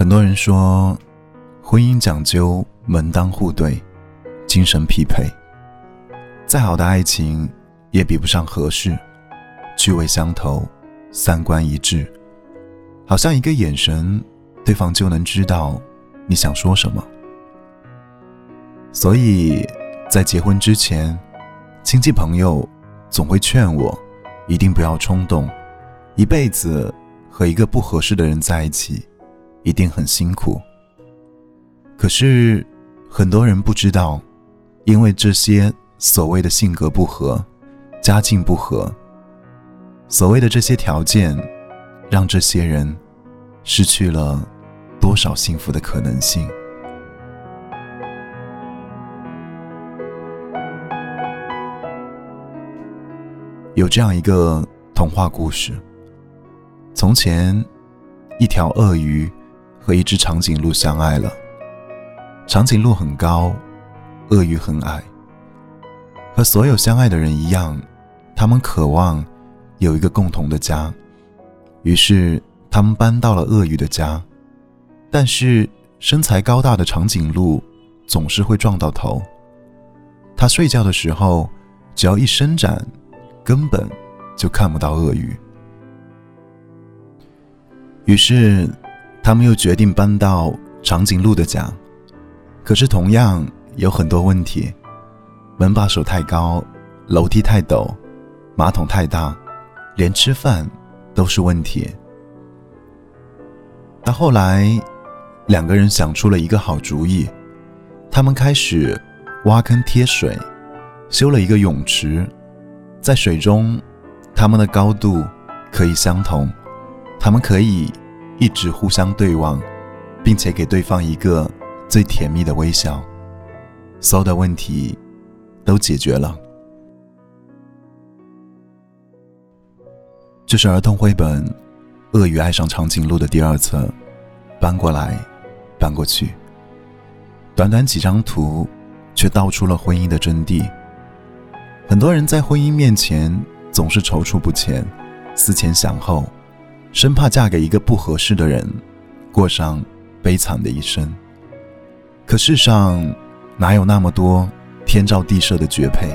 很多人说，婚姻讲究门当户对、精神匹配。再好的爱情，也比不上合适、趣味相投、三观一致。好像一个眼神，对方就能知道你想说什么。所以，在结婚之前，亲戚朋友总会劝我，一定不要冲动，一辈子和一个不合适的人在一起。一定很辛苦。可是，很多人不知道，因为这些所谓的性格不合、家境不合，所谓的这些条件，让这些人失去了多少幸福的可能性。有这样一个童话故事：从前，一条鳄鱼。和一只长颈鹿相爱了。长颈鹿很高，鳄鱼很矮。和所有相爱的人一样，他们渴望有一个共同的家。于是，他们搬到了鳄鱼的家。但是，身材高大的长颈鹿总是会撞到头。他睡觉的时候，只要一伸展，根本就看不到鳄鱼。于是。他们又决定搬到长颈鹿的家，可是同样有很多问题：门把手太高，楼梯太陡，马桶太大，连吃饭都是问题。到后来，两个人想出了一个好主意，他们开始挖坑贴水，修了一个泳池，在水中，他们的高度可以相同，他们可以。一直互相对望，并且给对方一个最甜蜜的微笑，所有的问题都解决了。这是儿童绘本《鳄鱼爱上长颈鹿》的第二册，搬过来，搬过去，短短几张图，却道出了婚姻的真谛。很多人在婚姻面前总是踌躇不前，思前想后。生怕嫁给一个不合适的人，过上悲惨的一生。可世上哪有那么多天造地设的绝配？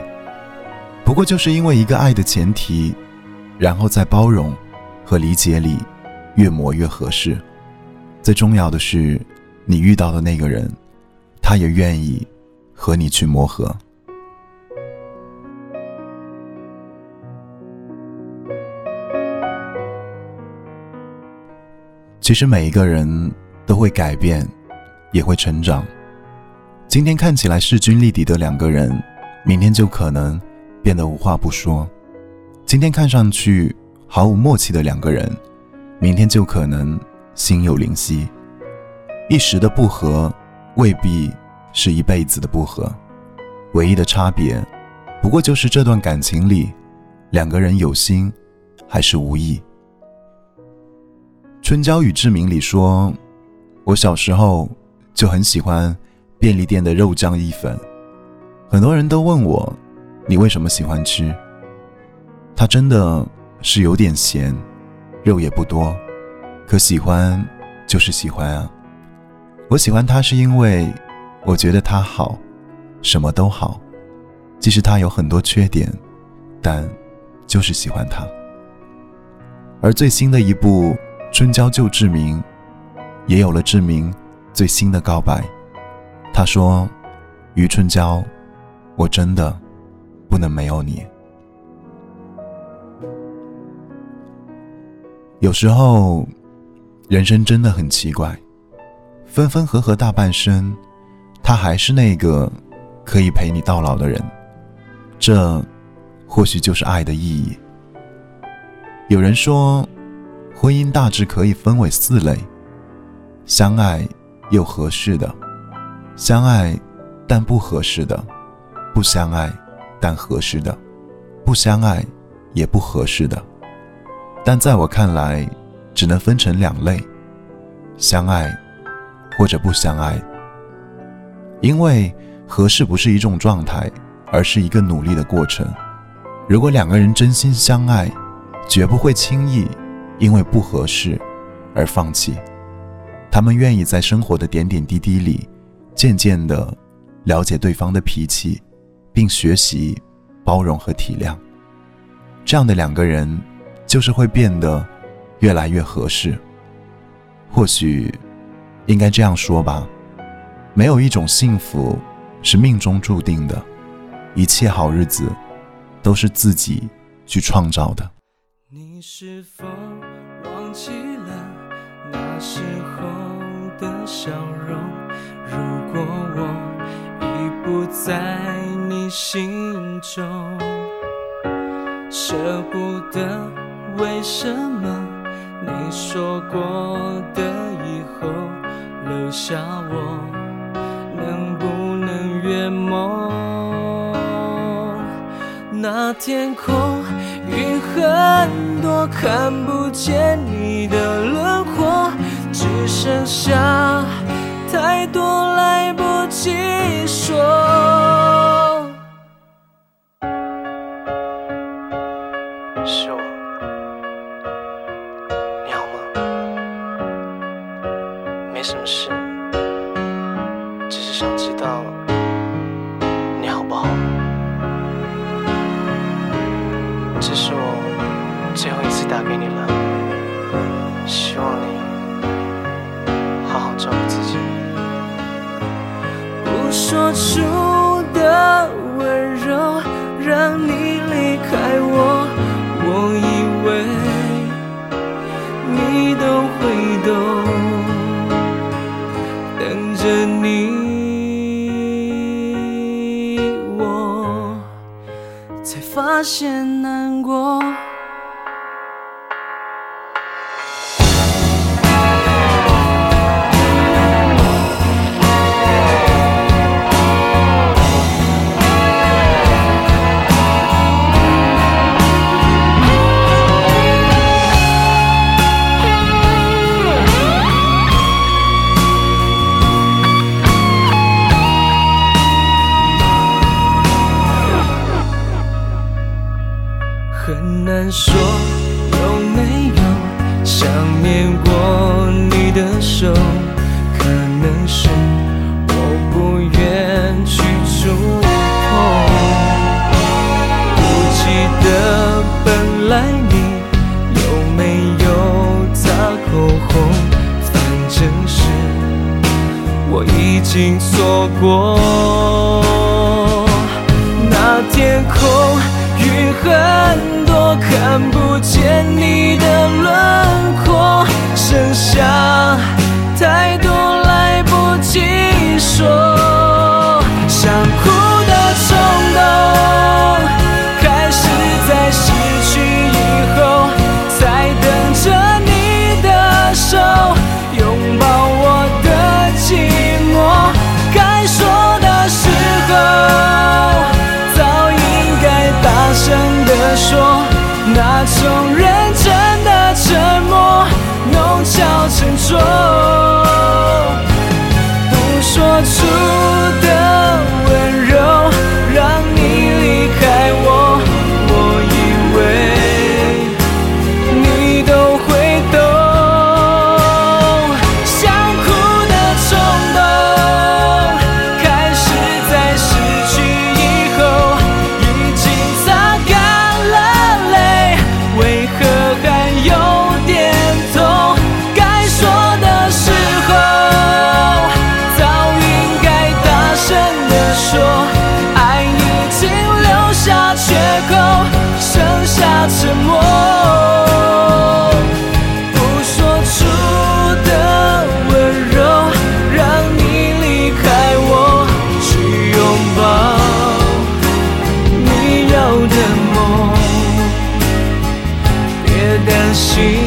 不过就是因为一个爱的前提，然后在包容和理解里越磨越合适。最重要的是，你遇到的那个人，他也愿意和你去磨合。其实每一个人都会改变，也会成长。今天看起来势均力敌的两个人，明天就可能变得无话不说；今天看上去毫无默契的两个人，明天就可能心有灵犀。一时的不和，未必是一辈子的不和。唯一的差别，不过就是这段感情里，两个人有心，还是无意。《春娇与志明》里说：“我小时候就很喜欢便利店的肉酱意粉，很多人都问我，你为什么喜欢吃？它真的是有点咸，肉也不多，可喜欢就是喜欢啊。我喜欢它是因为我觉得它好，什么都好，即使它有很多缺点，但就是喜欢它。而最新的一部。”春娇救志明，也有了志明最新的告白。他说：“余春娇，我真的不能没有你。”有时候，人生真的很奇怪，分分合合大半生，他还是那个可以陪你到老的人。这，或许就是爱的意义。有人说。婚姻大致可以分为四类：相爱又合适的，相爱但不合适的，不相爱但合适的，不相爱也不合适的。但在我看来，只能分成两类：相爱或者不相爱。因为合适不是一种状态，而是一个努力的过程。如果两个人真心相爱，绝不会轻易。因为不合适而放弃，他们愿意在生活的点点滴滴里，渐渐的了解对方的脾气，并学习包容和体谅。这样的两个人，就是会变得越来越合适。或许，应该这样说吧：没有一种幸福是命中注定的，一切好日子都是自己去创造的。你是否忘记了那时候的笑容？如果我已不在你心中，舍不得，为什么？你说过的以后留下我，能不能圆梦？那天空云很看不见你的轮廓，只剩下太多来不及说。是我，你好吗没什么事，只是想知道你好不好。这是我最后一次打给你了，希望你好好照顾自己。不说出的温柔，让你离开我，我以为你都会懂。等着你，我才发现难过。手，可能是我不愿去触碰。不记得本来你有没有擦口红，反正是我已经错过。那天空很多。看不见你的轮廓，剩下太多来不及说。想哭的冲说爱已经留下缺口剩下沉默不说出的温柔让你离开我去拥抱你要的梦别担心